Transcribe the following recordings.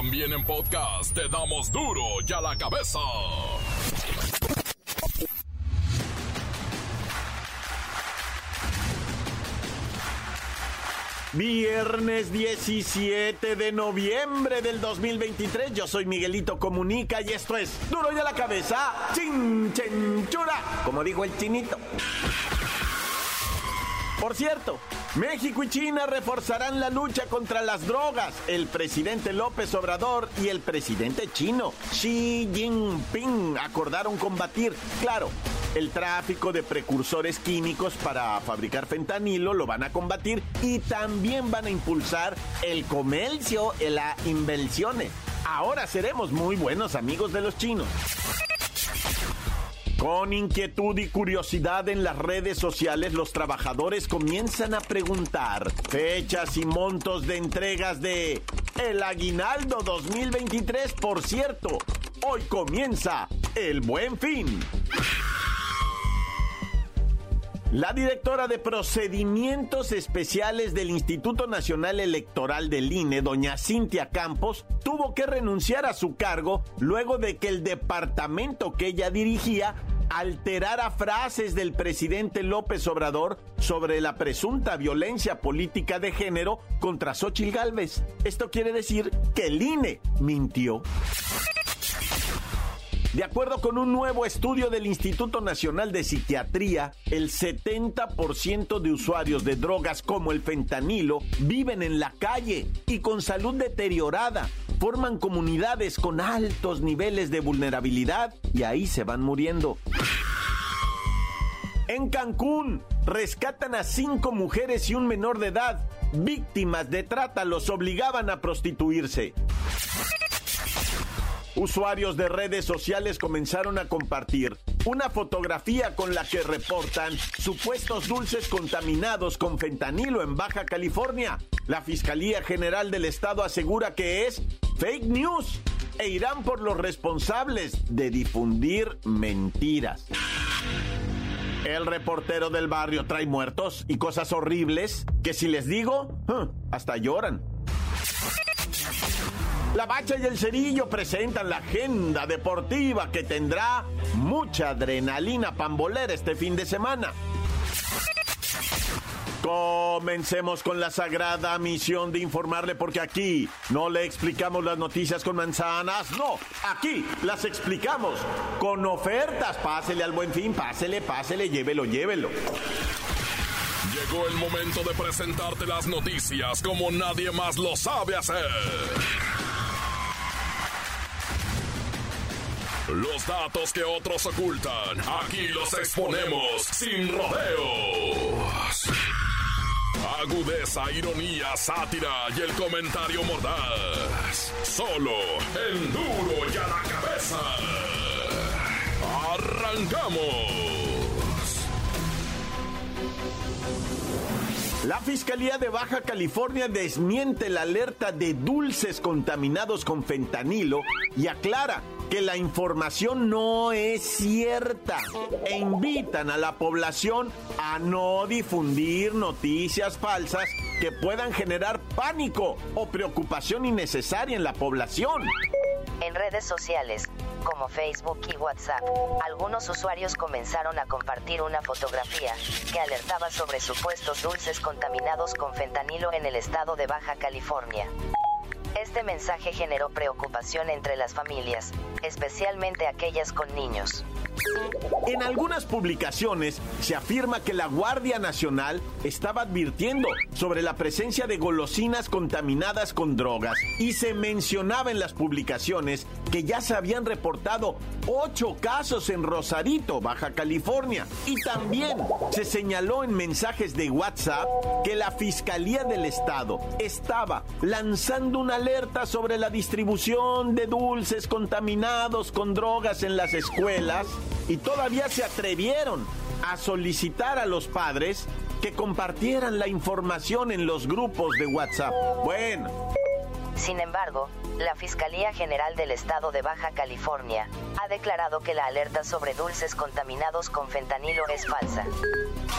También en podcast te damos duro y a la cabeza. Viernes 17 de noviembre del 2023, yo soy Miguelito Comunica y esto es Duro y a la cabeza, chinchenchura, como dijo el chinito. Por cierto, México y China reforzarán la lucha contra las drogas. El presidente López Obrador y el presidente chino Xi Jinping acordaron combatir, claro, el tráfico de precursores químicos para fabricar fentanilo lo van a combatir y también van a impulsar el comercio y las inversiones. Ahora seremos muy buenos amigos de los chinos. Con inquietud y curiosidad en las redes sociales, los trabajadores comienzan a preguntar fechas y montos de entregas de el aguinaldo 2023. Por cierto, hoy comienza el buen fin. La directora de Procedimientos Especiales del Instituto Nacional Electoral del INE, doña Cintia Campos, tuvo que renunciar a su cargo luego de que el departamento que ella dirigía alterara frases del presidente López Obrador sobre la presunta violencia política de género contra Xochitl Gálvez. Esto quiere decir que el INE mintió. De acuerdo con un nuevo estudio del Instituto Nacional de Psiquiatría, el 70% de usuarios de drogas como el fentanilo viven en la calle y con salud deteriorada. Forman comunidades con altos niveles de vulnerabilidad y ahí se van muriendo. En Cancún, rescatan a cinco mujeres y un menor de edad. Víctimas de trata los obligaban a prostituirse. Usuarios de redes sociales comenzaron a compartir una fotografía con la que reportan supuestos dulces contaminados con fentanilo en Baja California. La Fiscalía General del Estado asegura que es fake news e irán por los responsables de difundir mentiras. El reportero del barrio trae muertos y cosas horribles que si les digo, hasta lloran. La Bacha y el Cerillo presentan la agenda deportiva que tendrá mucha adrenalina pambolera este fin de semana. Comencemos con la sagrada misión de informarle porque aquí no le explicamos las noticias con manzanas, no, aquí las explicamos con ofertas. Pásele al buen fin, pásele, pásele, llévelo, llévelo. Llegó el momento de presentarte las noticias como nadie más lo sabe hacer. Los datos que otros ocultan, aquí los exponemos sin rodeos. Agudeza, ironía, sátira y el comentario mordaz. Solo el duro y a la cabeza. ¡Arrancamos! La Fiscalía de Baja California desmiente la alerta de dulces contaminados con fentanilo y aclara que la información no es cierta e invitan a la población a no difundir noticias falsas que puedan generar pánico o preocupación innecesaria en la población. En redes sociales, como Facebook y WhatsApp, algunos usuarios comenzaron a compartir una fotografía que alertaba sobre supuestos dulces contaminados con fentanilo en el estado de Baja California. Este mensaje generó preocupación entre las familias, especialmente aquellas con niños. En algunas publicaciones se afirma que la Guardia Nacional estaba advirtiendo sobre la presencia de golosinas contaminadas con drogas y se mencionaba en las publicaciones que ya se habían reportado ocho casos en Rosarito, Baja California. Y también se señaló en mensajes de WhatsApp que la Fiscalía del Estado estaba lanzando una alerta sobre la distribución de dulces contaminados con drogas en las escuelas y todavía se atrevieron a solicitar a los padres que compartieran la información en los grupos de WhatsApp. Bueno. Sin embargo, la Fiscalía General del Estado de Baja California ha declarado que la alerta sobre dulces contaminados con fentanilo es falsa.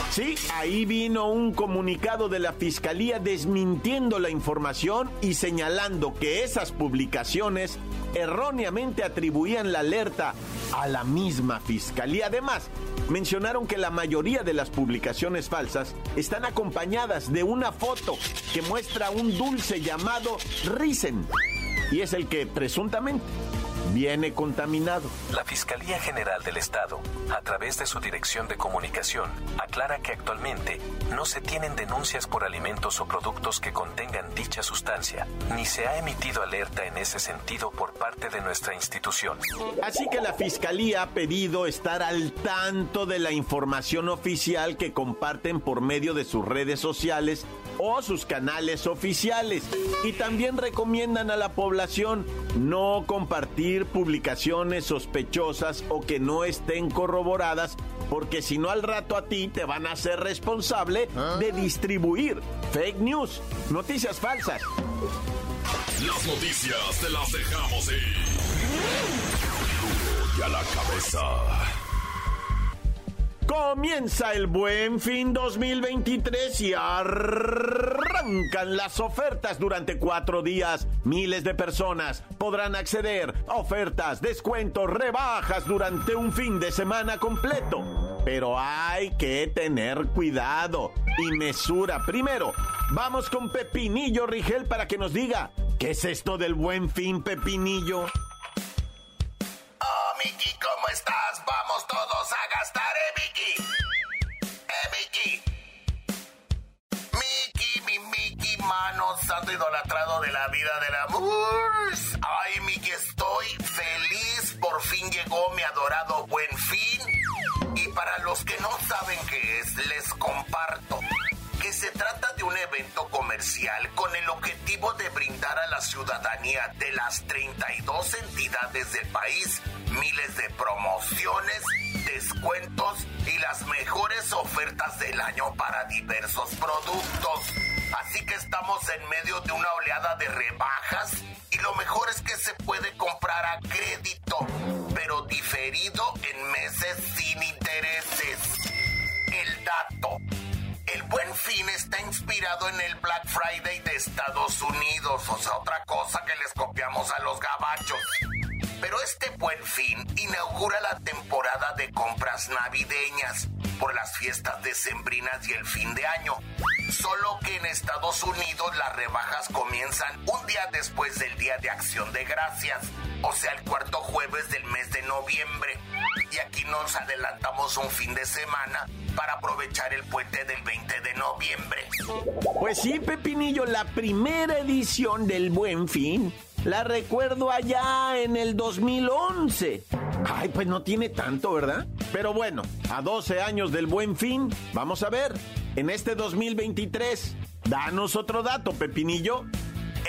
Sí, ahí vino un comunicado de la Fiscalía desmintiendo la información y señalando que esas publicaciones erróneamente atribuían la alerta a la misma Fiscalía. Además, mencionaron que la mayoría de las publicaciones falsas están acompañadas de una foto que muestra un dulce llamado Risen y es el que presuntamente viene contaminado. La Fiscalía General del Estado, a través de su Dirección de Comunicación, aclara que actualmente no se tienen denuncias por alimentos o productos que contengan dicha sustancia, ni se ha emitido alerta en ese sentido por parte de nuestra institución. Así que la Fiscalía ha pedido estar al tanto de la información oficial que comparten por medio de sus redes sociales o sus canales oficiales. Y también recomiendan a la población no compartir publicaciones sospechosas o que no estén corroboradas, porque si no al rato a ti te van a ser responsable de distribuir fake news, noticias falsas. Las noticias te las dejamos ir. y a la cabeza. Comienza el buen fin 2023 y arrancan las ofertas durante cuatro días. Miles de personas podrán acceder a ofertas, descuentos, rebajas durante un fin de semana completo. Pero hay que tener cuidado y mesura. Primero, vamos con Pepinillo Rigel para que nos diga, ¿qué es esto del buen fin, Pepinillo? Oh, Miki, ¿cómo estás? Vamos todos la vida del amor. Ay, Miki, estoy feliz. Por fin llegó mi adorado buen fin. Y para los que no saben qué es, les comparto que se trata de un evento comercial con el objetivo de brindar a la ciudadanía de las 32 entidades del país miles de promociones, descuentos y las mejores ofertas del año para diversos productos. En medio de una oleada de rebajas y lo mejor es que se puede comprar a crédito, pero diferido en meses sin intereses. El dato el buen fin está inspirado en el Black Friday de Estados Unidos, o sea, otra cosa que les copiamos a los gabachos. Pero este buen fin inaugura la temporada de compras navideñas por las fiestas decembrinas y el fin de año. Solo que en Estados Unidos las rebajas comienzan un día después del Día de Acción de Gracias, o sea, el cuarto jueves del mes de noviembre. Y aquí nos adelantamos un fin de semana para aprovechar el puente del 20 de noviembre. Pues sí, Pepinillo, la primera edición del Buen Fin la recuerdo allá en el 2011. Ay, pues no tiene tanto, ¿verdad? Pero bueno, a 12 años del Buen Fin, vamos a ver, en este 2023, danos otro dato, Pepinillo.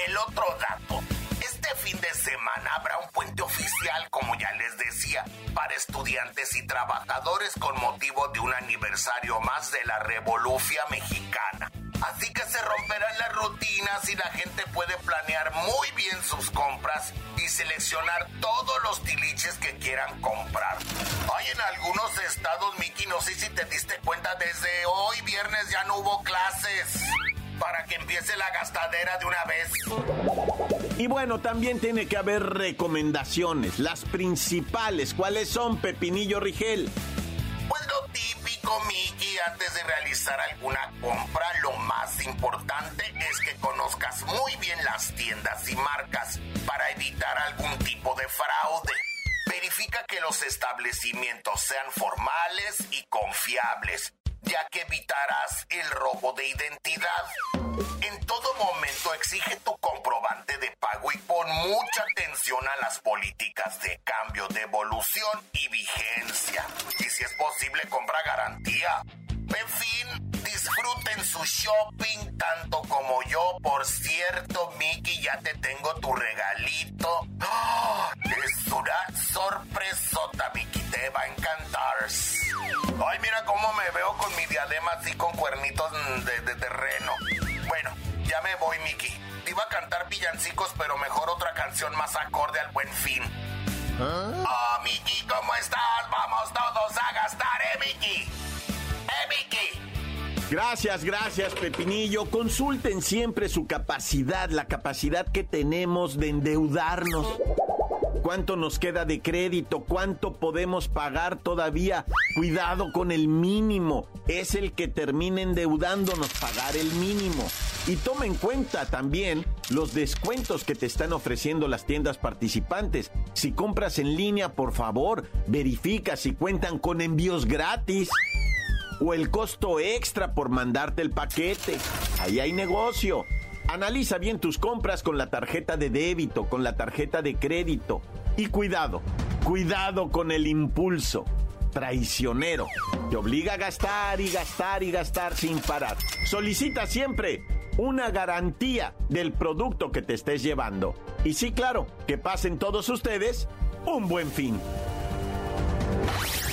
El otro dato. Este fin de semana habrá un puente oficial, como ya les decía, para estudiantes y trabajadores con motivo de un aniversario más de la Revolución Mexicana. Así que se romperán las rutinas y la gente puede planear muy bien sus compras y seleccionar todos los tiliches que quieran comprar. Hay en algunos estados, Miki, no sé si te diste cuenta, desde hoy viernes ya no hubo clases para que empiece la gastadera de una vez. Y bueno, también tiene que haber recomendaciones, las principales. ¿Cuáles son, Pepinillo Rigel? Pues lo típico, Miki, antes de realizar alguna compra, lo más importante es que conozcas muy bien las tiendas y marcas para evitar algún tipo de fraude. Verifica que los establecimientos sean formales y confiables ya que evitarás el robo de identidad. En todo momento exige tu comprobante de pago y pon mucha atención a las políticas de cambio, devolución y vigencia. Y si es posible, compra garantía. En fin, disfruten su shopping tanto como yo. Por cierto, Mickey, ya te tengo tu regalito. ¡Ah! Es una sorpresota, Mickey. Te va a encantar. Ay, mira cómo me veo con mi diadema así con cuernitos de, terreno. Bueno, ya me voy, Mickey. Te iba a cantar villancicos, pero mejor otra canción más acorde al buen fin. ¿Ah? Oh, Mickey, ¿cómo estás? Vamos todos a gastar, ¿eh, Mickey? ¿Eh, Gracias, gracias, Pepinillo. Consulten siempre su capacidad, la capacidad que tenemos de endeudarnos. ¿Cuánto nos queda de crédito? ¿Cuánto podemos pagar todavía? Cuidado con el mínimo. Es el que termina endeudándonos pagar el mínimo. Y toma en cuenta también los descuentos que te están ofreciendo las tiendas participantes. Si compras en línea, por favor, verifica si cuentan con envíos gratis o el costo extra por mandarte el paquete. Ahí hay negocio. Analiza bien tus compras con la tarjeta de débito, con la tarjeta de crédito. Y cuidado, cuidado con el impulso traicionero. Te obliga a gastar y gastar y gastar sin parar. Solicita siempre una garantía del producto que te estés llevando. Y sí, claro, que pasen todos ustedes un buen fin.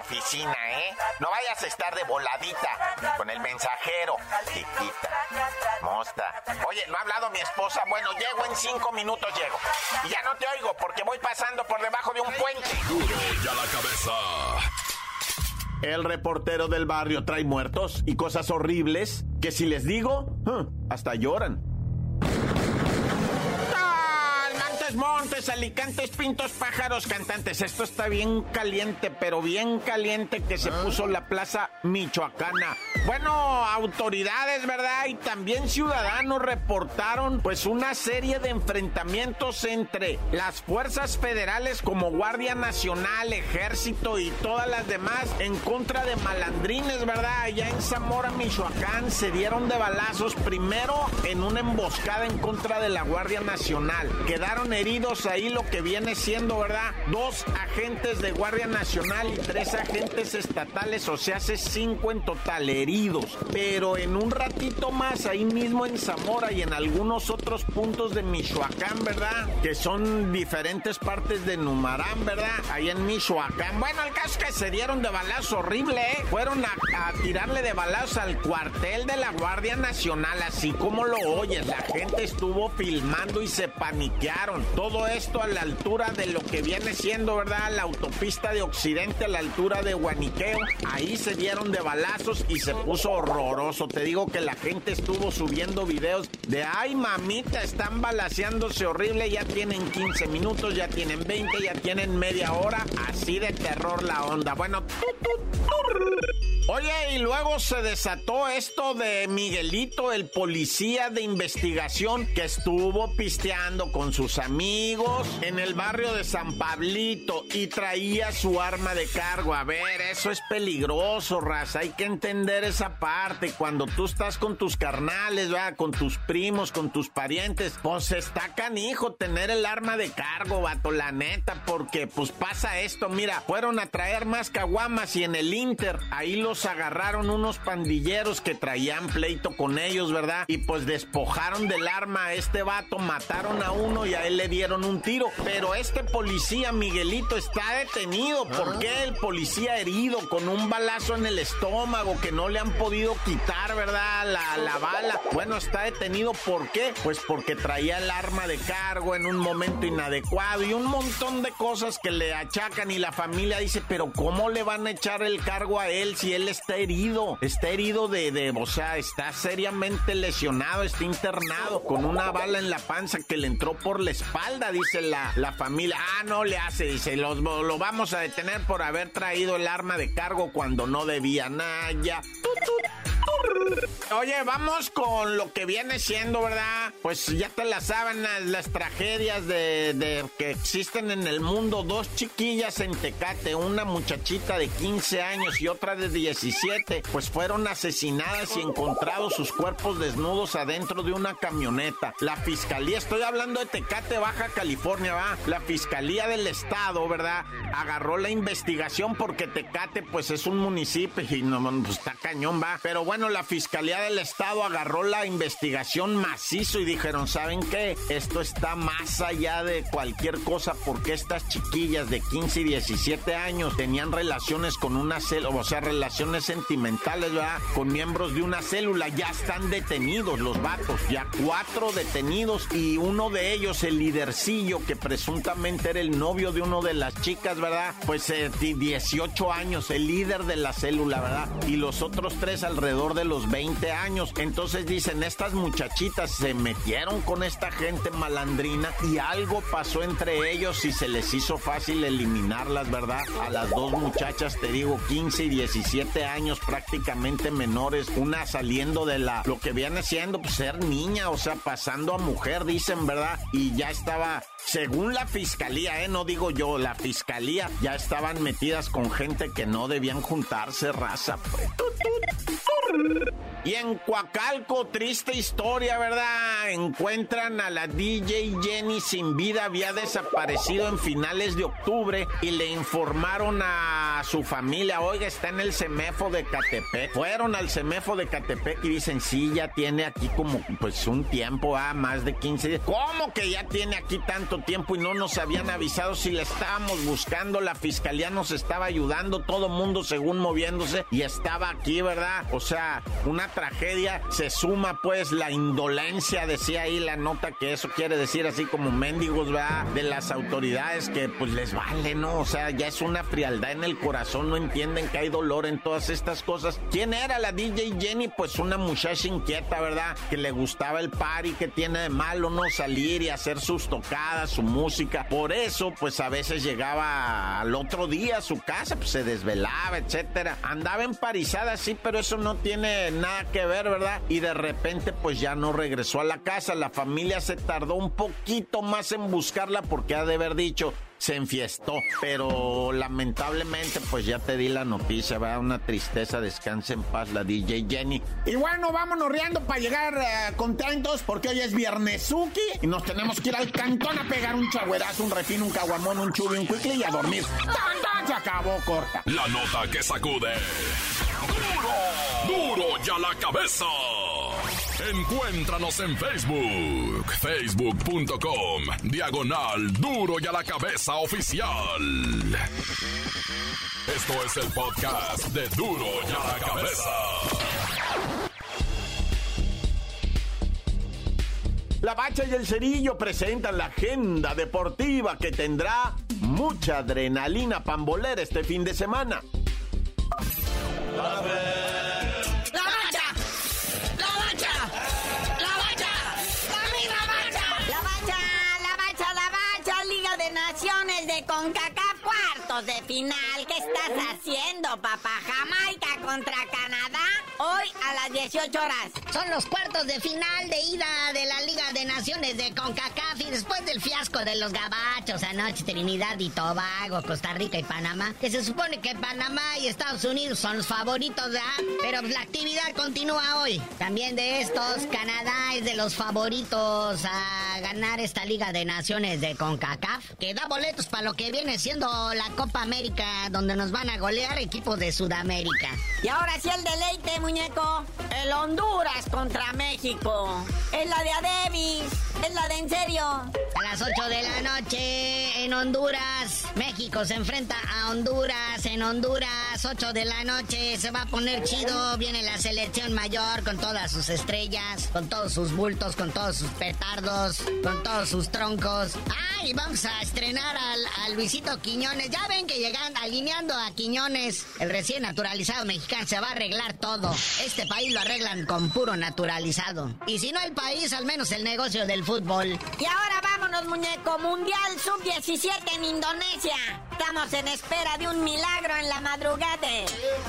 oficina, ¿eh? No vayas a estar de voladita con el mensajero, chiquita. Mosta. Oye, ¿no ha hablado mi esposa? Bueno, llego en cinco minutos, llego. Y ya no te oigo porque voy pasando por debajo de un puente. Duro ya la cabeza. El reportero del barrio trae muertos y cosas horribles que si les digo, hasta lloran. Montes, Alicantes, Pintos, Pájaros, Cantantes. Esto está bien caliente, pero bien caliente que se puso la plaza michoacana. Bueno, autoridades, ¿verdad? Y también ciudadanos reportaron pues una serie de enfrentamientos entre las fuerzas federales como Guardia Nacional, Ejército y todas las demás en contra de malandrines, ¿verdad? Allá en Zamora, Michoacán se dieron de balazos primero en una emboscada en contra de la Guardia Nacional. Quedaron heridos ahí lo que viene siendo, ¿verdad? Dos agentes de Guardia Nacional y tres agentes estatales, o sea, hace cinco en total heridos. Pero en un ratito más, ahí mismo en Zamora y en algunos otros puntos de Michoacán, ¿verdad? Que son diferentes partes de Numarán, ¿verdad? Ahí en Michoacán. Bueno, el caso es que se dieron de balazo horrible, ¿eh? Fueron a, tirarle de balazos al cuartel de la Guardia Nacional, así como lo oyes. La gente estuvo filmando y se paniquearon. Todo esto a la altura de lo que viene siendo, ¿verdad? La autopista de Occidente a la altura de Guaniqueo. Ahí se dieron de balazos y se puso horroroso. Te digo que la gente estuvo subiendo videos de, ay mamita, están balaseándose horrible. Ya tienen 15 minutos, ya tienen 20, ya tienen media hora. Así de terror la onda. Bueno, Oye, y luego se desató esto de Miguelito, el policía de investigación que estuvo pisteando con sus amigos en el barrio de San Pablito y traía su arma de cargo. A ver, eso es peligroso, raza. Hay que entender esa parte. Cuando tú estás con tus carnales, ¿verdad? con tus primos, con tus parientes, pues está canijo tener el arma de cargo, vato, la neta, porque pues pasa esto. Mira, fueron a traer más caguamas y en el Inter, ahí los agarraron unos pandilleros que traían pleito con ellos, ¿verdad? Y pues despojaron del arma a este vato, mataron a uno y a él le dieron un tiro. Pero este policía, Miguelito, está detenido. ¿Por qué el policía herido con un balazo en el estómago que no le han podido quitar, ¿verdad? La, la bala. Bueno, está detenido. ¿Por qué? Pues porque traía el arma de cargo en un momento inadecuado y un montón de cosas que le achacan y la familia dice, pero ¿cómo le van a echar el cargo a él si él está herido? Está herido de, de o sea, está seriamente lesionado, está internado con una bala en la panza que le entró por la espalda, dice la, la familia. Ah, no le hace, dice, lo, lo vamos a detener por haber traído el arma de cargo cuando no debía. nada ya. Tut, tut, Oye, vamos con lo que viene siendo, ¿verdad? Pues ya te las saben las tragedias de, que existen en el mundo. Dos chiquillas en Tecate, una muchachita de 15 años y otra de 17, pues fueron asesinadas y encontrados sus cuerpos desnudos adentro de una camioneta. La fiscalía, estoy hablando de Tecate, Baja California, va. La fiscalía del estado, ¿verdad? Agarró la investigación porque Tecate, pues es un municipio y no, pues está cañón, va. Pero bueno, la fiscalía del estado agarró la investigación macizo y dijeron, ¿saben qué? Esto está más allá de cualquier cosa porque estas chiquillas de 15 y 17 años tenían relaciones con una célula, o sea, relaciones sentimentales, ¿verdad? Con miembros de una célula. Ya están detenidos los vatos, ya cuatro detenidos y uno de ellos, el lidercillo, que presuntamente era el novio de uno de las chicas, ¿verdad? Pues eh, 18 años, el líder de la célula, ¿verdad? Y los otros tres alrededor de los 20 años. Entonces dicen, estas muchachitas se metieron con esta gente malandrina y algo pasó entre ellos y se les hizo fácil eliminarlas, ¿verdad? A las dos muchachas, te digo, 15 y 17 años prácticamente menores, una saliendo de la, lo que viene siendo pues, ser niña, o sea, pasando a mujer, dicen, ¿verdad? Y ya estaba según la fiscalía, ¿eh? no digo yo, la fiscalía ya estaban metidas con gente que no debían juntarse, raza. Pues. Thank you. Y en Coacalco, triste historia, ¿verdad? Encuentran a la DJ Jenny sin vida, había desaparecido en finales de octubre y le informaron a su familia, oiga, está en el CEMEFO de Catepec. Fueron al CEMEFO de Catepec y dicen, sí, ya tiene aquí como pues un tiempo, ah, más de 15 días. ¿Cómo que ya tiene aquí tanto tiempo y no nos habían avisado si le estábamos buscando? La fiscalía nos estaba ayudando, todo mundo según moviéndose y estaba aquí, ¿verdad? O sea, una tragedia, se suma pues la indolencia, decía ahí la nota que eso quiere decir así como mendigos, ¿verdad? De las autoridades que pues les vale, ¿no? O sea, ya es una frialdad en el corazón, no entienden que hay dolor en todas estas cosas. ¿Quién era la DJ Jenny? Pues una muchacha inquieta, ¿verdad? Que le gustaba el party, que tiene de malo no salir y hacer sus tocadas, su música. Por eso, pues a veces llegaba al otro día a su casa, pues se desvelaba, etcétera. Andaba emparizada, sí, pero eso no tiene nada que ver, ¿verdad? Y de repente pues ya no regresó a la casa. La familia se tardó un poquito más en buscarla porque ha de haber dicho, se enfiestó. Pero lamentablemente, pues ya te di la noticia, va una tristeza, descanse en paz la DJ Jenny. Y bueno, vámonos riendo para llegar eh, contentos porque hoy es Viernesuki y nos tenemos que ir al cantón a pegar un chagüerazo, un refino, un caguamón, un chubi, un quickly y a dormir. ¡Tan, Se acabó corta. La nota que sacude. ¡Duro! ¡Duro ya la cabeza! Encuéntranos en Facebook, facebook.com, diagonal duro y a la cabeza oficial. Esto es el podcast de duro y a la cabeza. La Bacha y el Cerillo presentan la agenda deportiva que tendrá mucha adrenalina pambolera este fin de semana. De final. ¿Qué estás haciendo, papá? Jamaica contra Canadá. Hoy a las 18 horas. Son los cuartos de final de ida de la Liga de Naciones de CONCACAF después del fiasco de los gabachos anoche, Trinidad y Tobago, Costa Rica y Panamá, que se supone que Panamá y Estados Unidos son los favoritos, ¿verdad? Pero la actividad continúa hoy. También de estos, Canadá es de los favoritos a ganar esta Liga de Naciones de CONCACAF, que da boletos para lo que viene siendo la Copa América, donde nos van a golear equipos de Sudamérica. Y ahora sí el deleite, muñeco. El Honduras contra México. Es la de Adebis. Es la de en serio. A las 8 de la noche en Honduras. México se enfrenta a Honduras. En Honduras, 8 de la noche. Se va a poner chido. Viene la selección mayor con todas sus estrellas, con todos sus bultos, con todos sus petardos, con todos sus troncos. ¡Ay! Y vamos a estrenar al, Luisito Quiñones. Ya ven que llegan alineando a Quiñones, el recién naturalizado mexicano, se va a arreglar todo. Este país lo arreglan con puro naturalizado. Y si no el país, al menos el negocio del fútbol. Y ahora vámonos, muñeco. Mundial Sub-17 en Indonesia. Estamos en espera de un milagro en la madrugada.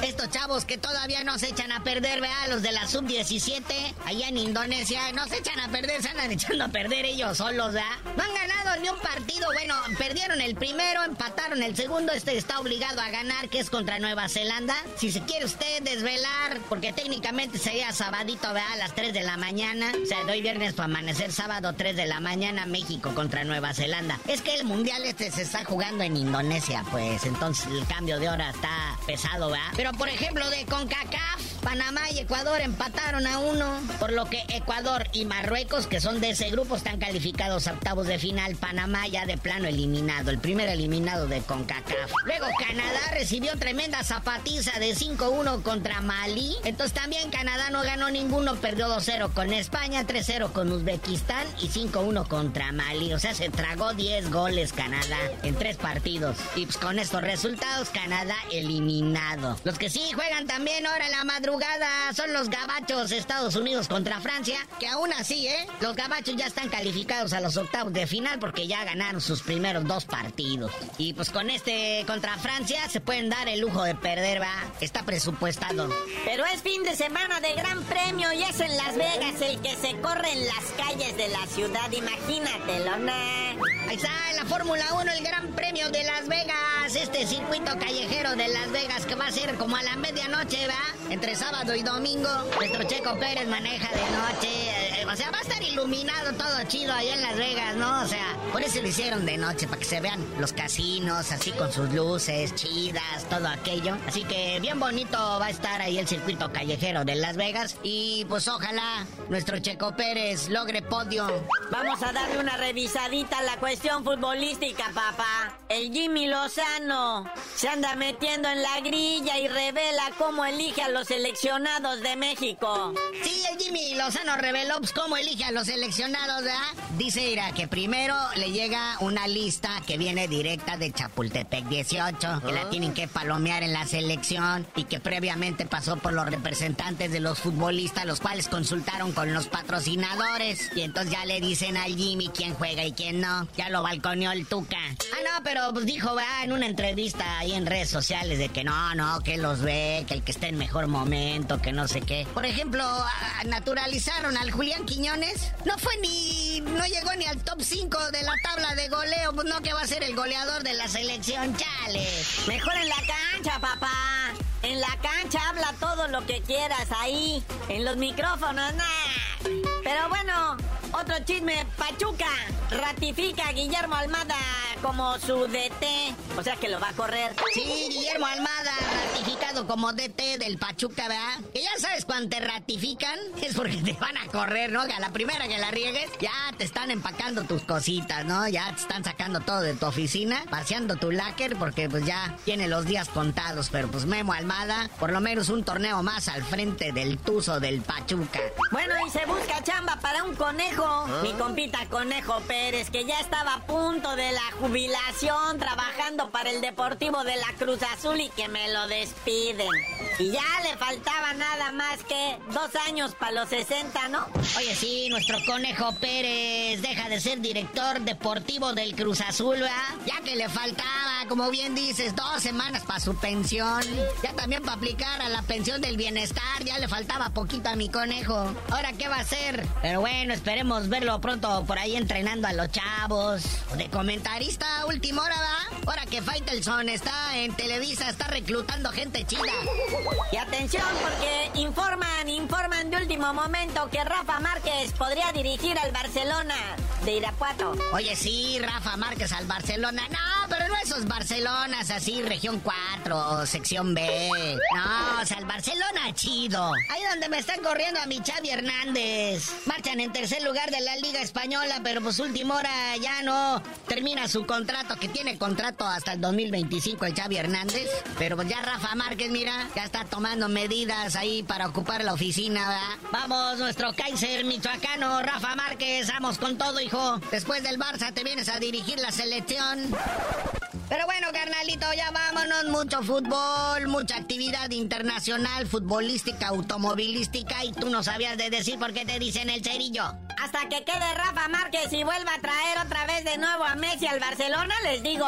Estos chavos que todavía no se echan a perder, vea, los de la Sub-17, allá en Indonesia, no se echan a perder, se andan echando a perder ellos solos, ¿verdad? No han ganado ni un partido. Bueno, perdieron el primero, empataron el segundo. Este está obligado a ganar, que es contra Nueva Zelanda. Si se quiere usted desvelar, porque técnicamente sería sabadito, vea, a las 3 de la mañana. O sea, doy viernes para amanecer sábado 3 de la mañana, México contra Nueva Zelanda. Es que el mundial este se está jugando en Indonesia, pues entonces el cambio de hora está pesado, ¿verdad? Pero por ejemplo, de CONCACAF, Panamá y Ecuador empataron a uno, por lo que Ecuador y Marruecos, que son de ese grupo, están calificados a octavos de final. Panamá ya de plano eliminado, el primer eliminado de CONCACAF. Luego Canadá recibió tremenda zapatiza de 5-1 contra Mali. Entonces también Canadá no ganó ninguno, perdió 2-0 con España, 3-0 con Uzbekistán y 5-1 contra Mali. O sea, se tragó 10 goles Canadá en tres partidos. Y pues con estos resultados, Canadá eliminado. Los que sí juegan también ahora la madrugada son los gabachos Estados Unidos contra Francia, que aún así, ¿eh? Los gabachos ya están calificados a los octavos de final porque ya ganaron sus primeros dos partidos. Y pues con este contra Francia se pueden dar el lujo de perder, va. Está presupuestado. Pero es fin de semana de gran premio y es en Las Vegas el que se corre en las calles de la ciudad, imagínatelo, ¿no? Ahí está la Fórmula 1, el Gran Premio de Las Vegas, este circuito callejero de Las Vegas que va a ser como a la medianoche, ¿va? Entre sábado y domingo. Nuestro Checo Pérez maneja de noche. O sea, va a estar iluminado todo chido ahí en Las Vegas, ¿no? O sea, por eso lo hicieron de noche, para que se vean los casinos así con sus luces chidas, todo aquello. Así que bien bonito va a estar ahí el circuito callejero de Las Vegas. Y pues ojalá nuestro Checo Pérez logre podio. Vamos a darle una revisadita a la cuestión futbolística, papá. El Jimmy Lozano se anda metiendo en la grilla y revela cómo elige a los seleccionados de México. Sí, el Jimmy Lozano reveló pues, cómo elige a los seleccionados, ¿verdad? Dice Ira que primero le llega una lista que viene directa de Chapultepec 18, que la ah. tienen que palomear en la selección y que previamente pasó por los representantes de los futbolistas, los cuales consultaron con los patrocinadores. Y entonces ya le dicen al Jimmy quién juega y quién no. Ya lo balconeó el Tuca. Ah, no, pero pues dijo, va, en una entrevista ahí en redes sociales de que no, no, que los ve, que el que esté en mejor momento que no sé qué. Por ejemplo, naturalizaron al Julián Quiñones. No fue ni. No llegó ni al top 5 de la tabla de goleo. Pues no que va a ser el goleador de la selección, chale. Mejor en la cancha, papá. En la cancha habla todo lo que quieras ahí. En los micrófonos, nah. Pero bueno, otro chisme. Pachuca ratifica a Guillermo Almada como su DT. O sea que lo va a correr. Sí, Guillermo Almada, ratificado como DT del Pachuca, ¿verdad? Que ya sabes, cuando te ratifican, es porque te van a correr, ¿no? Que a la primera que la riegues, ya te están empacando tus cositas, ¿no? Ya te están sacando todo de tu oficina, paseando tu láquer, porque pues ya tiene los días contados. Pero pues Memo Almada, por lo menos un torneo más al frente del Tuzo del Pachuca. Bueno, y se busca chamba para un conejo. ¿Ah? Mi compita Conejo Pérez, que ya estaba a punto de la jubilación trabajando para el Deportivo de la Cruz Azul y que me lo despiden. Y ya le faltaba nada más que dos años para los 60, ¿no? Oye, sí, nuestro conejo Pérez deja de ser director deportivo del Cruz Azul, ¿verdad? Ya que le faltaba, como bien dices, dos semanas para su pensión. Ya también para aplicar a la pensión del bienestar, ya le faltaba poquito a mi conejo. Ahora, ¿qué va a hacer? Pero bueno, esperemos verlo pronto por ahí entrenando a los chavos. De comentarista última hora, ¿va? Ahora que Faitelson está en Televisa, está reclutando gente chida. Y atención, porque informan, informan de último momento que Rafa Márquez podría dirigir al Barcelona de Irapuato. Oye, sí, Rafa Márquez al Barcelona. No, pero no esos Barcelonas así, región 4 o sección B. No, o sea, el Barcelona chido. Ahí donde me están corriendo a mi Xavi Hernández. Marchan en tercer lugar de la Liga Española, pero pues última hora ya no termina su contrato, que tiene contrato hasta el 2025 el Xavi Hernández. Pero pues ya Rafa Márquez, mira, ya está tomando medidas ahí para ocupar la oficina, ¿verdad? Vamos, nuestro Kaiser michoacano, Rafa Márquez, vamos con todo, y mijo. Después del Barça te vienes a dirigir la selección. Pero bueno, carnalito, ya vámonos. Mucho fútbol, mucha actividad internacional, futbolística, automovilística. Y tú no sabías de decir por qué te dicen el cerillo. Hasta que quede Rafa Márquez y vuelva a traer otra vez de nuevo a Messi al Barcelona, les digo.